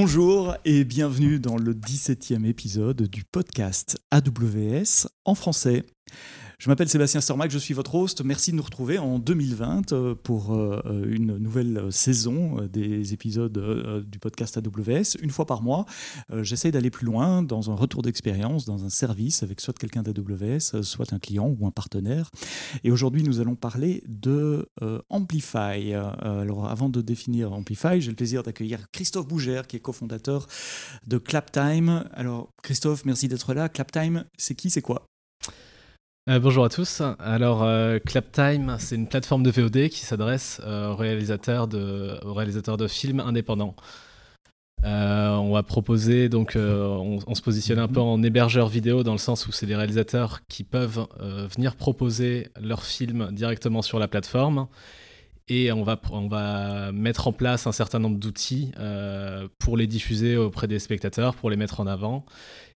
Bonjour et bienvenue dans le 17e épisode du podcast AWS en français. Je m'appelle Sébastien Stormac, je suis votre host. Merci de nous retrouver en 2020 euh, pour euh, une nouvelle saison euh, des épisodes du podcast AWS. Une fois par mois, j'essaie d'aller plus loin dans un retour d'expérience, dans un service avec soit quelqu'un d'AWS, soit un client ou un partenaire. Et aujourd'hui, nous allons parler de Amplify. Alors, avant de définir Amplify, j'ai le plaisir d'accueillir Christophe Bougère, qui est cofondateur de Claptime. Alors, Christophe, merci d'être là. Claptime, c'est qui, c'est quoi? Euh, bonjour à tous. Alors, euh, Claptime, c'est une plateforme de VOD qui s'adresse euh, aux, réalisateurs de, films indépendants. on va proposer, donc, on, se positionne un peu en hébergeur vidéo dans le sens où c'est des réalisateurs qui peuvent venir proposer leurs films directement sur la plateforme. Et on va, on va mettre en place un certain nombre d'outils pour les diffuser auprès des spectateurs, pour les mettre en avant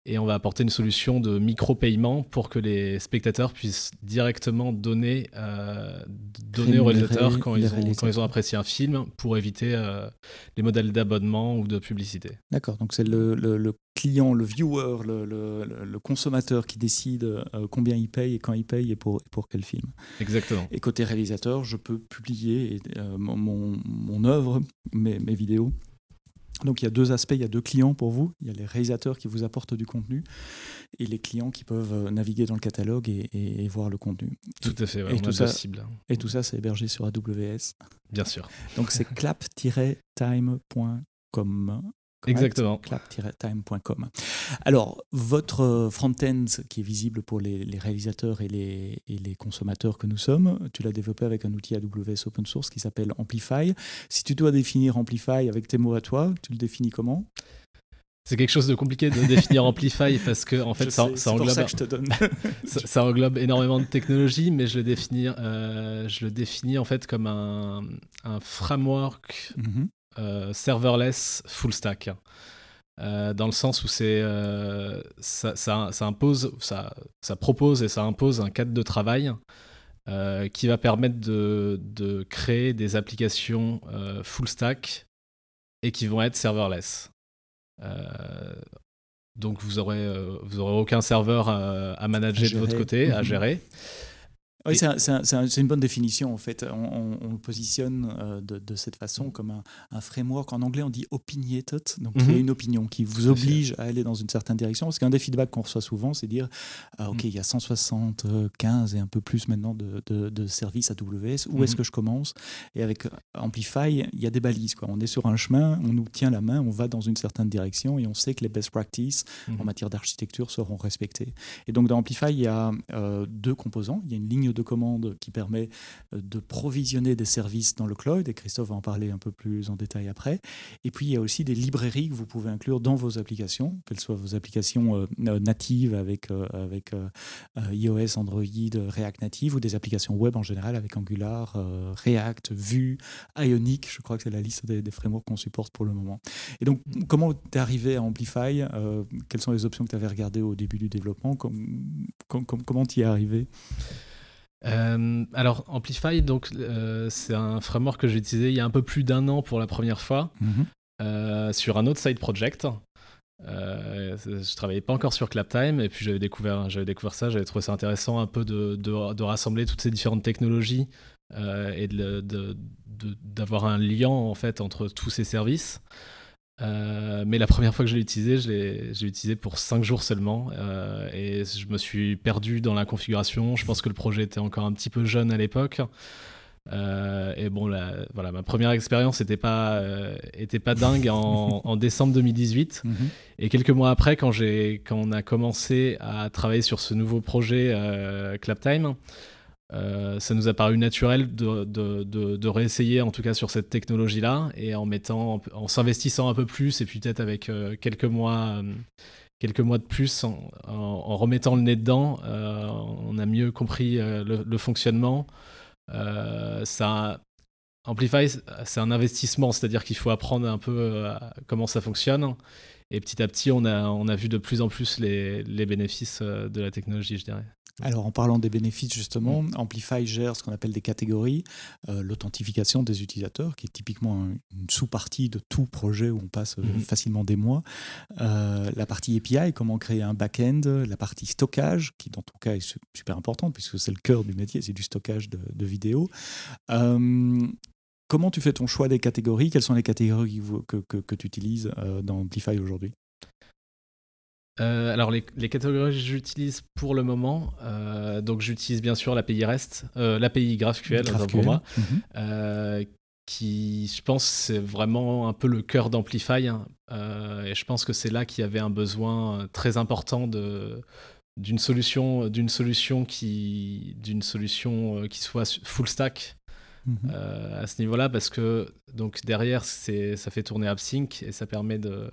et on va apporter une solution de micro-paiement pour que les spectateurs puissent directement donner, euh, donner aux réalisateurs quand, ils ont, quand ils ont apprécié un film pour éviter euh, les modèles d'abonnement ou de publicité. D'accord, donc c'est le, le, client, le viewer, le, le consommateur qui décide euh, combien il paye et quand il paye et pour, pour quel film. Exactement. Et côté réalisateur, je peux publier mon, mon, mon œuvre, mes, mes vidéos donc il y a deux aspects, il y a deux clients pour vous. Il y a les réalisateurs qui vous apportent du contenu et les clients qui peuvent euh, naviguer dans le catalogue et, voir le contenu. Tout à fait, et, tout ça, et tout ça, c'est hébergé sur AWS. Bien sûr. Donc c'est clap-time.com. Exactement. clap-time.com. Alors, votre front-end qui est visible pour les, réalisateurs et les, et les, consommateurs que nous sommes, tu l'as développé avec un outil AWS open source qui s'appelle Amplify. Si tu dois définir Amplify avec tes mots à toi, tu le définis comment? C'est quelque chose de compliqué de définir Amplify parce que en fait ça, englobe ça, je te donne. ça, englobe énormément de technologies, mais je le définis, euh, je le définis en fait comme un, un framework mm-hmm. Euh, serverless full stack. Euh, dans le sens où c'est euh, ça, impose, ça, ça, propose et ça impose un cadre de travail qui va permettre de, de créer des applications full stack et qui vont être serverless. donc vous aurez, vous aurez aucun serveur à, manager de votre côté, à mhm. gérer. Oui, c'est une bonne définition en fait. On, le positionne euh, de, cette façon comme un, framework. En anglais, on dit opinionated, donc il y a mhm. une opinion qui vous oblige à aller dans une certaine direction. Parce qu'un des feedbacks qu'on reçoit souvent, c'est dire ah, Ok, mhm. il y a 175 et un peu plus maintenant de, de, services AWS, où est-ce mhm. que je commence? Et avec Amplify, il y a des balises. Quoi. On est sur un chemin, on nous tient la main, on va dans une certaine direction et on sait que les best practices en matière d'architecture seront respectées. Et donc dans Amplify, il y a euh, deux composants. Il y a une ligne de commande qui permet euh, de provisionner des services dans le cloud, et Christophe va en parler un peu plus en détail après. Et puis, il y a aussi des librairies que vous pouvez inclure dans vos applications, qu'elles soient vos applications euh, natives avec, euh, avec iOS, Android, React Native, ou des applications web en général avec Angular, React, Vue, Ionic, je crois que c'est la liste des, frameworks qu'on supporte pour le moment. Et donc, comment tu es arrivé à Amplify Quelles sont les options que tu avais regardées au début du développement Comment tu y es arrivé? Euh, alors Amplify, donc euh, c'est un framework que j'ai utilisé il y a un peu plus d'un an pour la première fois mhm. euh, sur un autre side project. je travaillais pas encore sur Claptime et puis j'avais découvert, j'avais découvert ça, j'avais trouvé ça intéressant un peu de, de, rassembler toutes ces différentes technologies et d'avoir un lien en fait entre tous ces services. Euh, mais la première fois que je l'ai utilisé, je l'ai utilisé pour 5 jours seulement. Euh, et je me suis perdu dans la configuration. Je pense que le projet était encore un petit peu jeune à l'époque. Euh, et bon, voilà, ma première expérience n'était pas, était pas dingue en, en décembre 2018. Mhm. Et quelques mois après, quand, quand on a commencé à travailler sur ce nouveau projet Claptime, euh, ça nous a paru naturel de, de, de, réessayer en tout cas sur cette technologie-là et en mettant, en, s'investissant un peu plus et puis peut-être avec euh, quelques mois, euh, quelques mois de plus en, remettant le nez dedans, on a mieux compris le, fonctionnement. ça, Amplify, c'est un investissement, c'est-à-dire qu'il faut apprendre un peu comment ça fonctionne. Et petit à petit, on a, on a vu de plus en plus les, les bénéfices de la technologie, je dirais. Alors en parlant des bénéfices justement, Amplify gère ce qu'on appelle des catégories, euh, l'authentification des utilisateurs, qui est typiquement une sous-partie de tout projet où on passe euh, mhm. facilement des mois, euh, la partie API, comment créer un back-end, la partie stockage, qui dans ton cas est super importante puisque c'est le cœur du métier, c'est du stockage de, vidéos. Comment tu fais ton choix des catégories? Quelles sont les catégories que, que tu utilises dans Amplify aujourd'hui? Euh, alors les, catégories que j'utilise pour le moment, euh, donc j'utilise bien sûr l'API REST, euh, l'API GraphQL, pour moi, mhm. qui je pense c'est vraiment un peu le cœur d'Amplify, hein. et je pense que c'est là qu'il y avait un besoin très important de d'une solution d'une solution qui d'une solution qui soit full stack mhm. à ce niveau-là parce que donc derrière ça fait tourner AppSync et ça permet de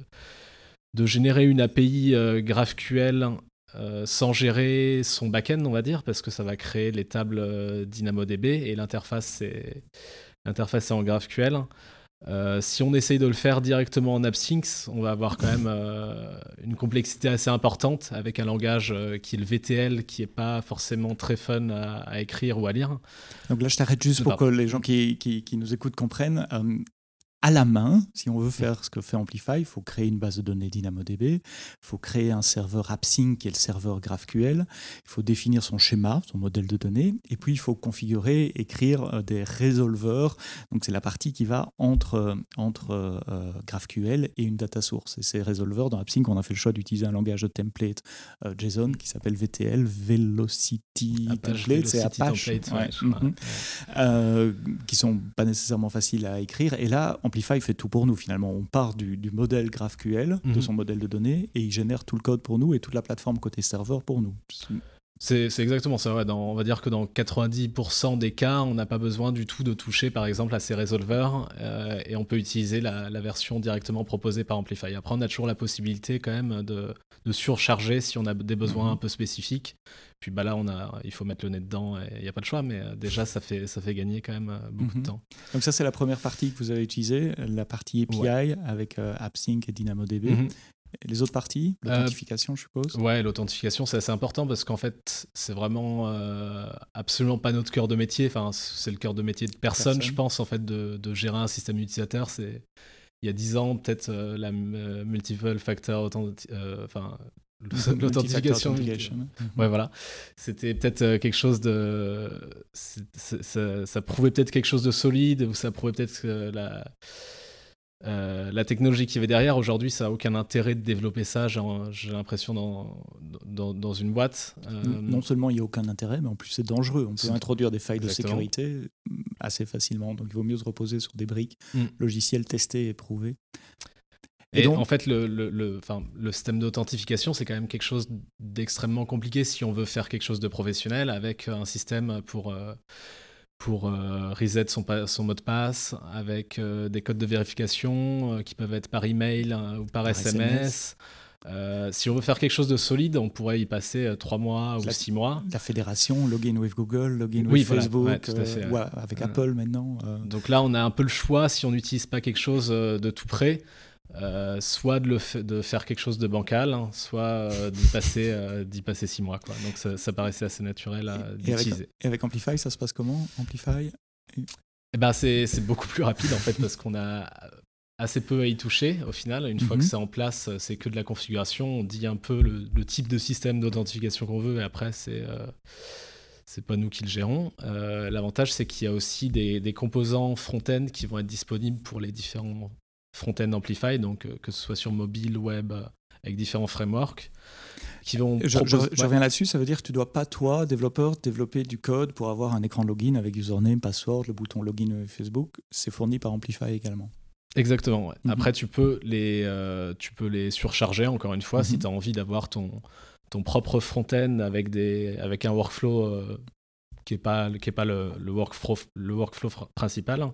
générer une API euh, GraphQL euh, sans gérer son backend, on va dire, parce que ça va créer les tables euh, DynamoDB et l'interface c'est l'interface en GraphQL. Si on essaye de le faire directement en AppSync, on va avoir quand même une complexité assez importante avec un langage qui est le VTL, qui n'est pas forcément très fun à, écrire ou à lire. Donc là, je t'arrête juste pour que les gens qui, qui, qui nous écoutent comprennent à la main, si on veut faire ce que fait Amplify, il faut créer une base de données DynamoDB, il faut créer un serveur AppSync qui est le serveur GraphQL, il faut définir son schéma, son modèle de données, et puis il faut configurer, écrire euh, des résolveurs. Donc c'est la partie qui va entre, euh, entre euh, GraphQL et une data source. Et ces résolveurs, dans AppSync, on a fait le choix d'utiliser un langage de template JSON qui s'appelle VTL, Velocity Template, c'est Apache, mhm. qui sont pas nécessairement faciles à écrire. Et là, Amplify fait tout pour nous finalement. On part du, modèle GraphQL, de mhm. son modèle de données, et il génère tout le code pour nous et toute la plateforme côté serveur pour nous. C'est exactement ça. on va dire que dans 90% des cas, on n'a pas besoin du tout de toucher, par exemple, à ces résolveurs euh, et on peut utiliser la, version directement proposée par Amplify. Après, on a toujours la possibilité quand même de, surcharger si on a des besoins mhm. un peu spécifiques. Puis bah là, on a, il faut mettre le nez dedans et il n'y a pas de choix, mais euh, déjà, ça fait, ça fait gagner quand même euh, beaucoup de mhm. temps. Donc ça, c'est la première partie que vous avez utilisée, la partie API avec AppSync et DynamoDB. Les autres parties euh, L'authentification, je suppose? Ouais, l'authentification, c'est assez important parce qu'en fait, c'est vraiment euh, absolument pas notre cœur de métier. Enfin, c'est le cœur de métier de personne, je pense, en fait, de, gérer un système utilisateur. C'est il y a 10 ans, peut-être euh, la multiple factor enfin l'authentification. Ouais, voilà. C'était peut-être quelque chose de. Ça, ça, prouvait peut-être quelque chose de solide, ou ça prouvait peut-être la euh, la technologie qui avait derrière, aujourd'hui, ça n'a aucun intérêt de développer ça, j'ai l'impression, dans, dans, une boîte. Euh, non seulement il n'y a aucun intérêt, mais en plus c'est dangereux. On peut introduire des failles de sécurité mm, assez facilement. Donc il vaut mieux se reposer sur des briques mm. logiciels testés et prouvés. Et, donc, en fait, le, le, le, le système d'authentification, c'est quand même quelque chose d'extrêmement compliqué si on veut faire quelque chose de professionnel avec un système pour... Euh, pour euh, reset son, son, mot de passe avec euh, des codes de vérification euh, qui peuvent être par email ou par, SMS. si on veut faire quelque chose de solide, on pourrait y passer trois mois ou six mois. La fédération, login with Google, login with Facebook, avec Apple maintenant. Donc là, on a un peu le choix si on n'utilise pas quelque chose de tout près. Euh, soit de, le de, faire quelque chose de bancal, hein, soit euh, d'y passer, euh, passer six mois. Quoi. Donc ça, ça paraissait assez naturel d'utiliser. Et, avec Amplify, ça se passe comment Amplify? Eh ben, c'est beaucoup plus rapide en fait parce qu'on a assez peu à y toucher au final. Une fois que mhm. c'est en place, c'est que de la configuration. On dit un peu le, type de système d'authentification qu'on veut et après c'est c'est pas nous qui le gérons. L'avantage, c'est qu'il y a aussi des, des composants front-end qui vont être disponibles pour les différents front-end Amplify, donc euh, que ce soit sur mobile, web, euh, avec différents frameworks. Qui vont je, reviens là-dessus, ça veut dire que tu dois pas, toi, développeur, développer du code pour avoir un écran login avec username, password, le bouton login Facebook. C'est fourni par Amplify également. Exactement. Mhm. Après, tu peux, les, euh, tu peux les surcharger, encore une fois, si mhm. tu as envie d'avoir ton, ton propre front-end avec, des, avec un workflow qui n'est pas, qui est pas le, le, workflow, le workflow principal.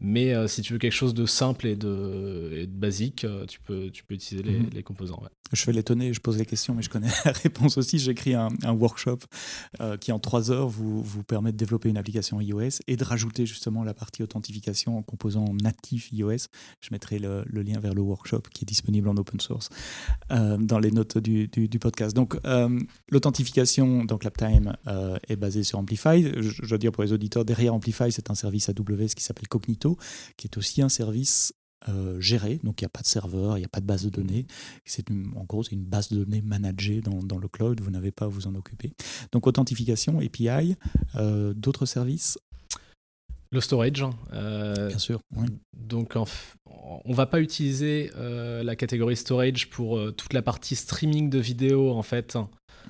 Mais euh, si tu veux quelque chose de simple et de, basique, euh, tu, peux, tu peux utiliser les, mhm. les composants. Je fais l'étonner, je pose les questions, mais je connais la réponse aussi. J'écris un, workshop euh, qui, en trois heures, vous, vous permet de développer une application iOS et de rajouter justement la partie authentification en composant natif iOS. Je mettrai le, lien vers le workshop qui est disponible en open source euh, dans les notes du, podcast. Donc, euh, l'authentification, donc l'uptime, est basée sur Amplify. Je, je, dois dire pour les auditeurs, derrière Amplify, c'est un service AWS qui s'appelle Cognito, qui est aussi un service euh, géré, donc il n'y a pas de serveur, il n'y a pas de base de données. C'est en gros, c'est une base de données managée dans, dans le cloud, vous n'avez pas à vous en occuper. Donc authentification, API, euh, d'autres services? Le storage. Euh, Bien sûr. Donc on ne va pas utiliser la catégorie storage pour toute la partie streaming de vidéos en fait.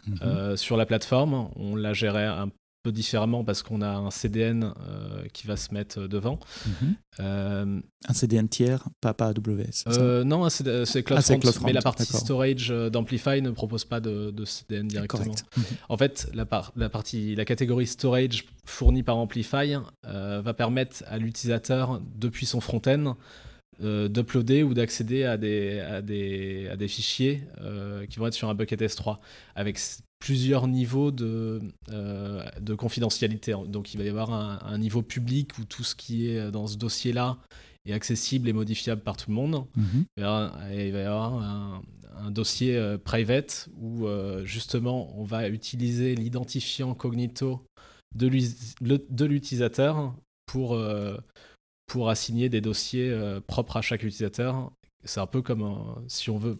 Mhm. sur la plateforme. On la gérait un peu différemment parce qu'on a un CDN euh, qui va se mettre devant. Mhm. Euh, un CDN tiers, pas, pas AWS euh, Non, c'est CloudFront, ah, mais la partie storage d'Amplify ne propose pas de, CDN directement. Mhm. En fait, la, la, partie, la catégorie storage fournie par Amplify va permettre à l'utilisateur, depuis son front-end, d'uploader ou d'accéder à des, à, des, à des fichiers qui vont être sur un bucket S3 avec plusieurs niveaux de, euh, de confidentialité. Donc il va y avoir un, niveau public où tout ce qui est dans ce dossier-là est accessible et modifiable par tout le monde. Mhm. il, va y avoir un, dossier euh, private où euh, justement on va utiliser l'identifiant cognito de l'utilisateur pour, pour assigner des dossiers propres à chaque utilisateur. C'est un peu comme si on veut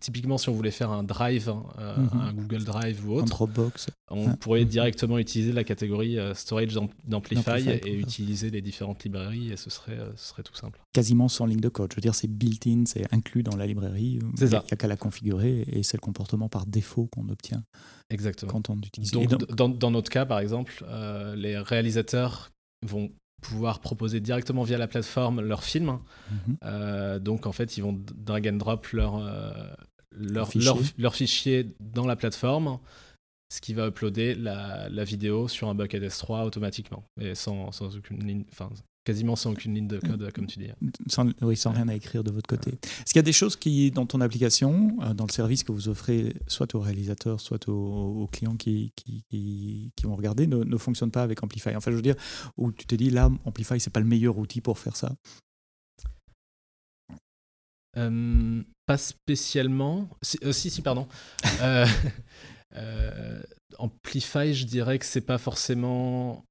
typiquement, si on voulait faire un Drive, euh, mhm. un Google Drive ou autre, Dropbox. on pourrait mhm. directement utiliser la catégorie euh, storage d'Amplify et utiliser les différentes librairies et ce serait, euh, ce serait tout simple. Quasiment sans ligne de code. Je veux dire, c'est built-in, c'est inclus dans la librairie. Il n'y a, qu'à la configurer et c'est le comportement par défaut qu'on obtient. Exactement. Quand on utilise. Donc, Dans, dans, notre cas, par exemple, les réalisateurs vont pouvoir proposer directement via la plateforme leur film. Mhm. Euh, donc en fait, ils vont drag and drop leur, euh, leur, fichier. Leur, fichier dans la plateforme, ce qui va uploader la, la vidéo sur un bucket S3 automatiquement et sans, sans aucune ligne, quasiment sans aucune ligne de code, comme tu dis. Sans, oui, sans rien à écrire de votre côté. Est-ce qu'il y a des choses qui, dans ton application, euh, dans le service que vous offrez, soit aux réalisateurs, soit aux, clients qui, qui, qui, vont regarder, ne, ne fonctionnent pas avec Amplify? Enfin, je veux dire, où tu t'es dit, là, Amplify, c'est pas le meilleur outil pour faire ça euh, Pas spécialement. Si, euh, si, pardon. Amplify, je dirais que c'est pas forcément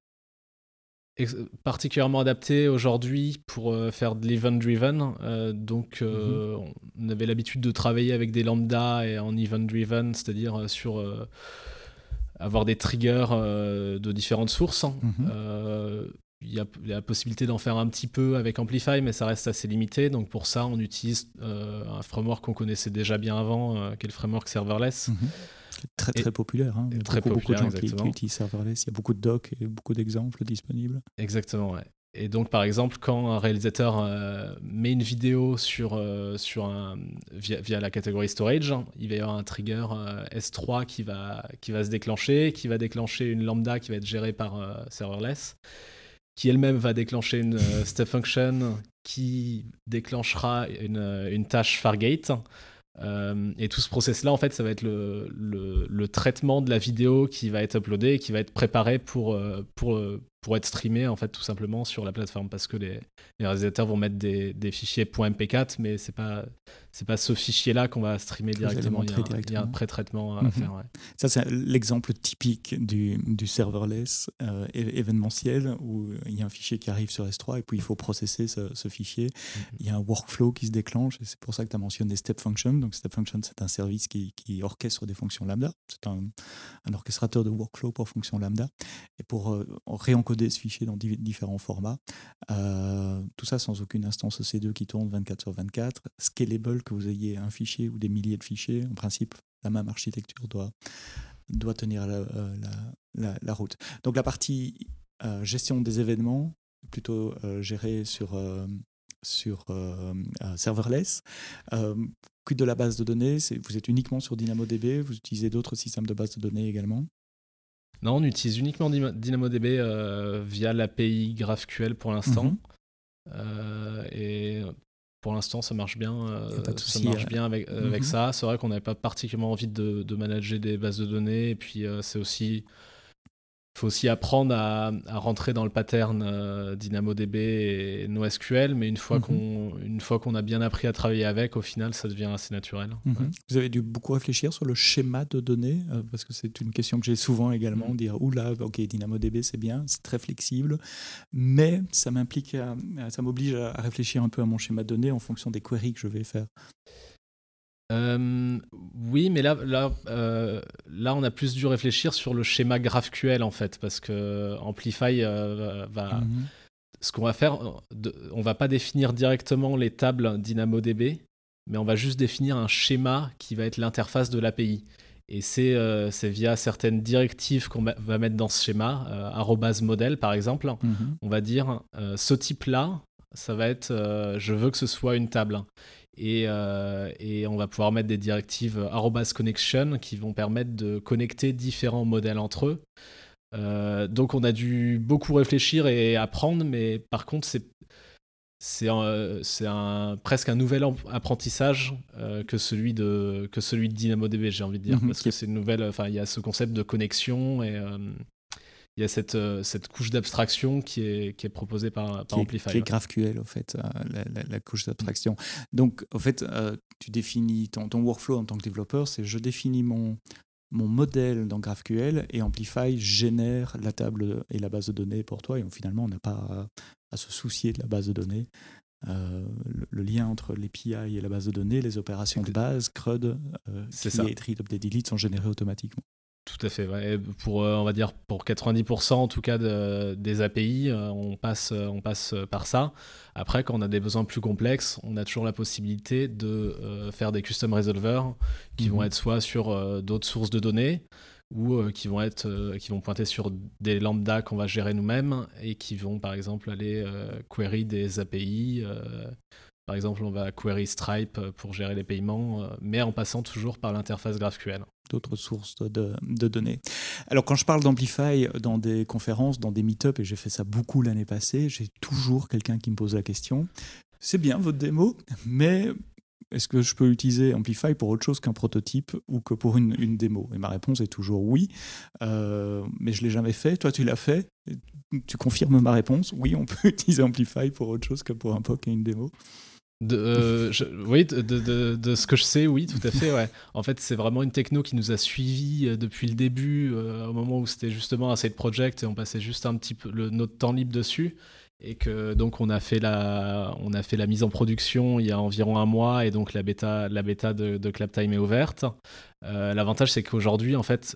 particulièrement adapté aujourd'hui pour euh, faire de l'event-driven. Euh, donc, euh, mhm. on avait l'habitude de travailler avec des lambda et en event-driven, c'est-à-dire sur avoir des triggers de différentes sources. Mhm. Il y, a la possibilité d'en faire un petit peu avec Amplify, mais ça reste assez limité. Donc pour ça, on utilise un framework qu'on connaissait déjà bien avant, qui est le framework serverless. Mhm. Très très populaire. Hein. Il y a très beaucoup, populaire, beaucoup de gens qui, utilisent serverless. Il y a beaucoup de docs et beaucoup d'exemples disponibles. Exactement, ouais. Et donc, par exemple, quand un réalisateur euh, met une vidéo sur, euh, sur un, via, via, la catégorie storage, il va y avoir un trigger euh, S3 qui va, qui va se déclencher, qui va déclencher une lambda qui va être gérée par serverless, qui elle-même va déclencher une step function qui déclenchera une, une tâche Fargate euh, et tout ce process-là, en fait, ça va être le, traitement de la vidéo qui va être uploadée et qui va être préparé pour, euh, euh, pour être streamé, en fait, tout simplement sur la plateforme. Parce que les, les réalisateurs vont mettre des, des fichiers .mp4, mais c'est pas c'est pas ce fichier-là qu'on va streamer directement. Il y, a un, pré-traitement à mhm. faire. Ça, c'est l'exemple typique du, du serverless événementiel où il y a un fichier qui arrive sur S3 et puis il faut processer ce, ce fichier. Mhm. Il y a un workflow qui se déclenche et c'est pour ça que tu as mentionné step function. Donc, Step Function, c'est un service qui, orchestre des fonctions lambda. C'est un, orchestrateur de workflow pour fonctions lambda. Et pour euh, réencoder ce fichier dans différents formats. Euh, tout ça sans aucune instance EC2 qui tourne 24 sur 24. Scalable, que vous ayez un fichier ou des milliers de fichiers. En principe, la même architecture doit, doit tenir la, euh, route. Donc, la partie gestion des événements, plutôt gérée sur sur euh, serverless. Euh, quid de la base de données Vous êtes uniquement sur DynamoDB Vous utilisez d'autres systèmes de base de données également? Non, on utilise uniquement DynamoDB euh, via l'API GraphQL pour l'instant. Mhm. et pour l'instant, ça marche bien. ça marche bien avec, avec mhm. ça. C'est vrai qu'on n'avait pas particulièrement envie de, de, manager des bases de données. Et puis, c'est aussi faut aussi apprendre à, rentrer dans le pattern euh, DynamoDB et NoSQL, mais une fois mhm. qu'on qu'on a bien appris à travailler avec, au final, ça devient assez naturel. Mhm. Vous avez dû beaucoup réfléchir sur le schéma de données, euh, parce que c'est une question que j'ai souvent également, mhm. dire, oula, ok, DynamoDB, c'est bien, c'est très flexible, mais ça m'implique, ça m'oblige à réfléchir un peu à mon schéma de données en fonction des queries que je vais faire. Euh, oui, mais là, là, euh, là, on a plus dû réfléchir sur le schéma GraphQL en fait, parce que Amplify euh, va. Mhm. Ce qu'on va faire, on va pas définir directement les tables DynamoDB, mais on va juste définir un schéma qui va être l'interface de l'API. Et c'est via certaines directives qu'on va mettre dans ce schéma, arrobas model par exemple. Mhm. On va dire ce type-là, ça va être je veux que ce soit une table. Euh, et, on va pouvoir mettre des directives arrobas connection qui vont permettre de connecter différents modèles entre eux. Euh, donc on a dû beaucoup réfléchir et apprendre, mais par contre c'est c'est presque un nouvel apprentissage euh, que celui de que celui de DynamoDB j'ai envie de dire mhm. parce que c'est une nouvelle enfin il y a ce concept de connexion et il y a cette, euh, cette couche d'abstraction qui est, qui est proposée par, par Amplify. qui est GraphQL, au fait, euh, la, couche d'abstraction. Donc, au fait, euh, tu définis ton, ton, workflow en tant que développeur, c'est je définis mon, mon modèle dans GraphQL et Amplify génère la table et la base de données pour toi. Et finalement, on n'a pas à, se soucier de la base de données. le, lien entre l'API et la base de données, les opérations de base, CRUD, create, read, update, delete sont générées automatiquement. Tout à fait. Pour, euh, on va dire, pour 90% en tout cas des API, euh, on, passe, euh, on passe par ça. Après, quand on a des besoins plus complexes, on a toujours la possibilité de faire des custom resolvers qui vont mhm. être soit sur d'autres sources de données ou qui, vont être, qui vont pointer sur des lambdas qu'on va gérer nous-mêmes et qui vont par exemple aller query des API. par exemple, on va query Stripe pour gérer les paiements, mais en passant toujours par l'interface GraphQL d'autres sources de, données. Alors quand je parle d'Amplify dans des conférences, dans des meet-up, et j'ai fait ça beaucoup l'année passée, j'ai toujours quelqu'un qui me pose la question, c'est bien votre démo, mais est-ce que je peux utiliser Amplify pour autre chose qu'un prototype ou que pour une, démo? Et ma réponse est toujours oui, euh, mais je ne l'ai jamais fait. Toi, tu l'as fait. Tu confirmes ma réponse Oui, on peut utiliser Amplify pour autre chose que pour un POC et une démo. De, euh, oui, de, de, de, ce que je sais, oui, tout à fait. Ouais. En fait, c'est vraiment une techno qui nous a suivis euh, depuis le début, euh, au moment où c'était justement un side project et on passait juste un petit peu le, notre temps libre dessus. Et que donc on a fait la, on a fait la mise en production il y a environ un mois et donc la bêta, la bêta de, de Claptime est ouverte. L'avantage c'est qu'aujourd'hui en fait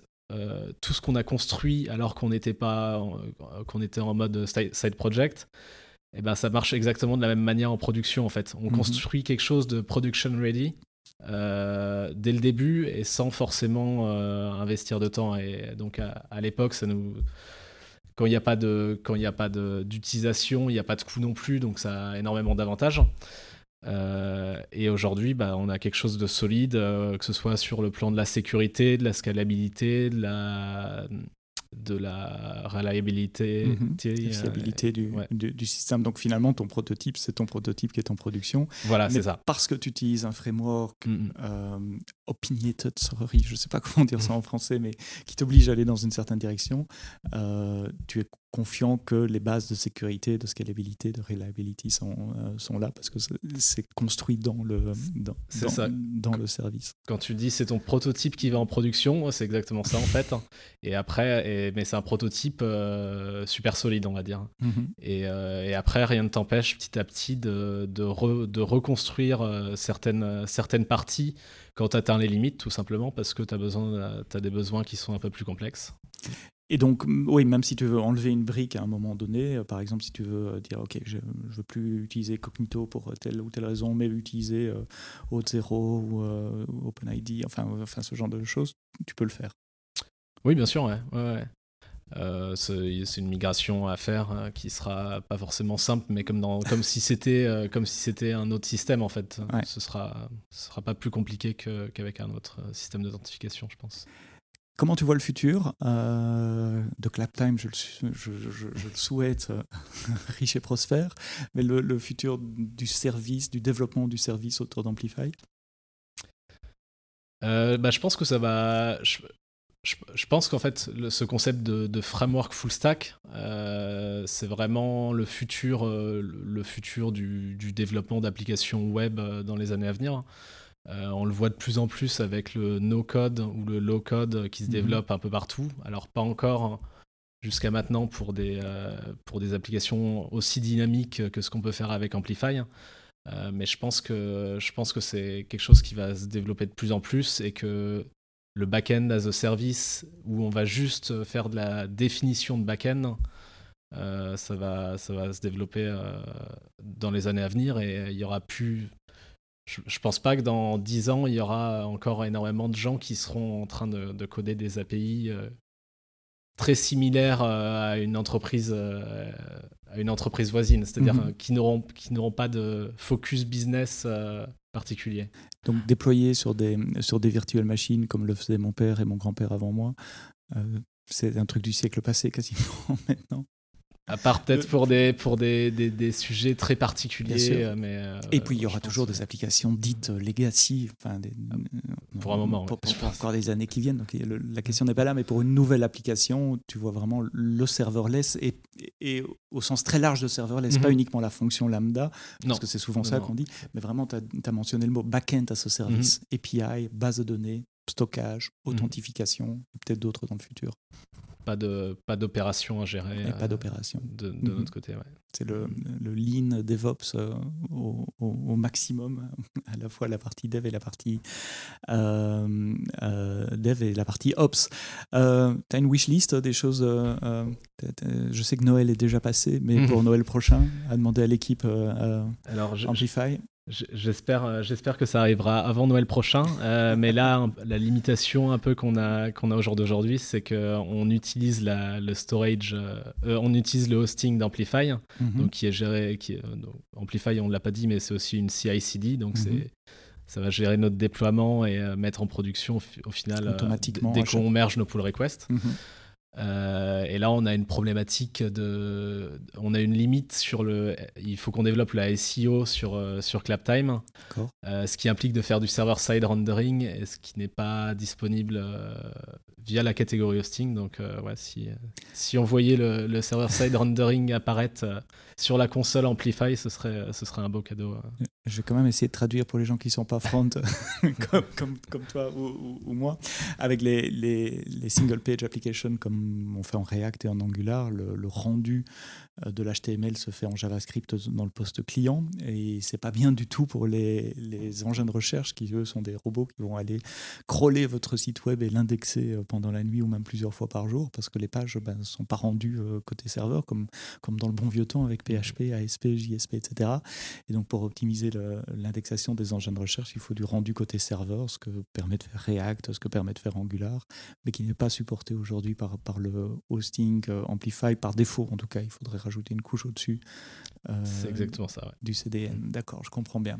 tout ce qu'on a construit alors qu'on n'était pas, qu'on était en mode side project, et eh ben, ça marche exactement de la même manière en production en fait. On mhm. construit quelque chose de production ready euh, dès le début et sans forcément euh, investir de temps. Et donc à, l'époque, ça nous quand il n'y a pas de quand il n'y a pas d'utilisation, il n'y a pas de coût non plus, donc ça a énormément d'avantages. Euh, et aujourd'hui, bah, on a quelque chose de solide, que ce soit sur le plan de la sécurité, de la scalabilité, de la, de la reliabilité, mhm. euh, du, du, système. Donc finalement, ton prototype, c'est ton prototype qui est en production. Voilà, c'est ça. Parce que tu utilises un framework mhm. euh, opinionated, je ne sais pas comment dire ça en français, mais qui t'oblige à aller dans une certaine direction, euh, tu es confiant que les bases de sécurité, de scalabilité, de reliability sont, euh, sont là parce que c'est construit dans le, dans, dans, le service. Quand tu dis c'est ton prototype qui va en production, c'est exactement ça en fait. Et après, et, mais c'est un prototype euh, super solide, on va dire. Mhm. et, et, après, rien ne t'empêche petit à petit de, de, de reconstruire certaines, certaines parties quand tu atteins les limites, tout simplement parce que tu as, besoin, as des besoins qui sont un peu plus complexes. Et donc, oui, même si tu veux enlever une brique à un moment donné, euh, par exemple, si tu veux euh, dire, OK, je ne veux plus utiliser Cognito pour telle ou telle raison, mais utiliser euh, Auth0 ou OpenID, enfin, enfin, ce genre de choses, tu peux le faire. Oui, bien sûr, ouais. ouais, c'est une migration à faire hein, qui sera pas forcément simple, mais comme, dans, comme si c'était comme si c'était un autre système en fait. Ce sera ce sera pas plus compliqué qu'avec un autre système d'authentification, je pense. Comment tu vois le futur euh, de Claptime, je le, je, je, le souhaite euh, riche et prospère, mais le, futur du service, du développement du service autour d'Amplify? Euh, bah, Je pense que ça va. Je, je pense qu'en fait, ce concept de, framework full stack, euh, c'est vraiment le futur, le futur du, du développement d'applications web dans les années à venir. Euh, on le voit de plus en plus avec le no-code ou le low-code qui se mhm. développe un peu partout. Alors pas encore hein, jusqu'à maintenant pour des, euh, pour des applications aussi dynamiques que ce qu'on peut faire avec Amplify. Euh, mais je pense que, je pense que c'est quelque chose qui va se développer de plus en plus et que le back-end as a service, où on va juste faire de la définition de back-end, ça, va, ça va se développer dans les années à venir. Et il y aura plus je, ne pense pas que dans 10 ans, il y aura encore énormément de gens qui seront en train de, coder des API euh, très similaires euh, à une entreprise, euh, à une entreprise voisine, c'est-à-dire qui n'auront qui n'auront pas de focus business particulier. Donc déployer sur des sur des machines comme le faisaient mon père et mon grand-père avant moi, c'est un truc du siècle passé quasiment maintenant. À part peut-être pour, des, pour des, des, sujets très particuliers. Euh, mais, euh, et puis il y aura toujours des applications dites legacy. Enfin, des, ah, pour un moment. Pour, encore des années qui viennent. Donc la question n'est pas là, mais pour une nouvelle application, tu vois vraiment le serverless et, et au sens très large de serverless, pas mhm. uniquement la fonction lambda, parce que c'est souvent ça qu'on dit, mais vraiment tu as, mentionné le mot backend à ce service, mhm. API, base de données, stockage, mhm. authentification, et peut-être d'autres dans le futur pas de pas d'opération à gérer. pas euh, d'opération. De, de mhm. notre côté, ouais. C'est le, le, lean DevOps euh, au, au, maximum, à la fois la partie dev et la partie euh, dev et la partie ops. tu as une wishlist des choses. je sais que Noël est déjà passé, mais pour Noël prochain, à demander à l'équipe Amplify. J'espère, euh, j'espère que ça arrivera avant Noël prochain. Euh, mais là, la limitation un peu qu'on a, qu'on a au jour d'aujourd'hui, c'est qu'on utilise la, le storage, euh, on utilise le hosting d'Amplify, mhm. donc qui est géré, qui Amplify, on ne l'a pas dit, mais c'est aussi une CI/CD, donc c'est mhm. ça va gérer notre déploiement et mettre en production au, final automatiquement dès qu'on merge nos pull requests. Mhm. Euh, et là, on a une problématique de. On a une limite sur le. Il faut qu'on développe la SEO sur, euh, sur ClapTime. Euh, ce qui implique de faire du server-side rendering, et ce qui n'est pas disponible via la catégorie hosting. Donc, ouais, si, si on voyait le, server-side rendering apparaître sur la console Amplify, ce serait, ce serait un beau cadeau. Je vais quand même essayer de traduire pour les gens qui ne sont pas front, comme, comme, comme, toi ou, moi, avec les, les, les single-page applications comme on fait en React et en Angular, le, rendu euh, de l'HTML se fait en JavaScript dans le poste client et c'est pas bien du tout pour les, les, engins de recherche qui eux sont des robots qui vont aller crawler votre site web et l'indexer euh, pendant la nuit ou même plusieurs fois par jour parce que les pages ne ben, sont pas rendues euh, côté serveur comme, comme dans le bon vieux temps avec PHP, ASP, JSP, etc. Et donc pour optimiser l'indexation des engins de recherche, il faut du rendu côté serveur, ce que permet de faire React, ce que permet de faire Angular, mais qui n'est pas supporté aujourd'hui par, par le hosting Amplify par défaut en tout cas. Il faudrait rajouter une couche au-dessus. Euh, c'est exactement ça. Du CDN. Mm. D'accord, je comprends bien.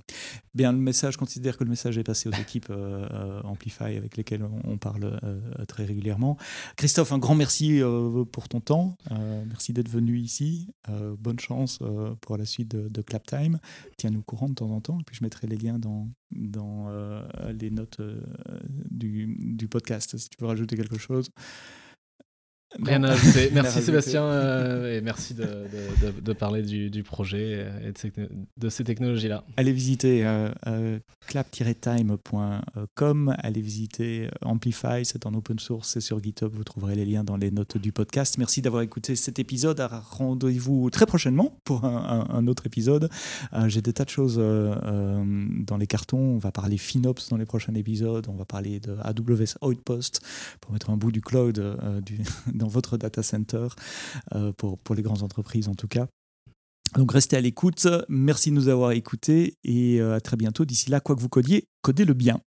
Bien, le message, considère que le message est passé aux équipes euh, euh, Amplify avec lesquelles on, parle très régulièrement. Christophe, un grand merci pour ton temps. merci d'être venu ici. bonne chance pour la suite de, de Claptime. Tiens-nous courant de temps en temps. Et puis je mettrai les liens dans, dans les notes du, du podcast si tu veux rajouter quelque chose. Rien à ajouter. Merci Sébastien euh, et merci de, de, de, parler du, du, projet et de, ces technologies-là. Allez visiter euh, euh, clap-time.com, allez visiter Amplify, c'est en open source, c'est sur GitHub, vous trouverez les liens dans les notes du podcast. Merci d'avoir écouté cet épisode. Rendez-vous très prochainement pour un, un, autre épisode. J'ai des tas de choses dans les cartons. On va parler FinOps dans les prochains épisodes. On va parler de AWS Outpost pour mettre un bout du cloud du dans votre data center, euh, pour, pour les grandes entreprises en tout cas. Donc restez à l'écoute, merci de nous avoir écoutés et euh, à très bientôt. D'ici là, quoi que vous codiez, codez le bien.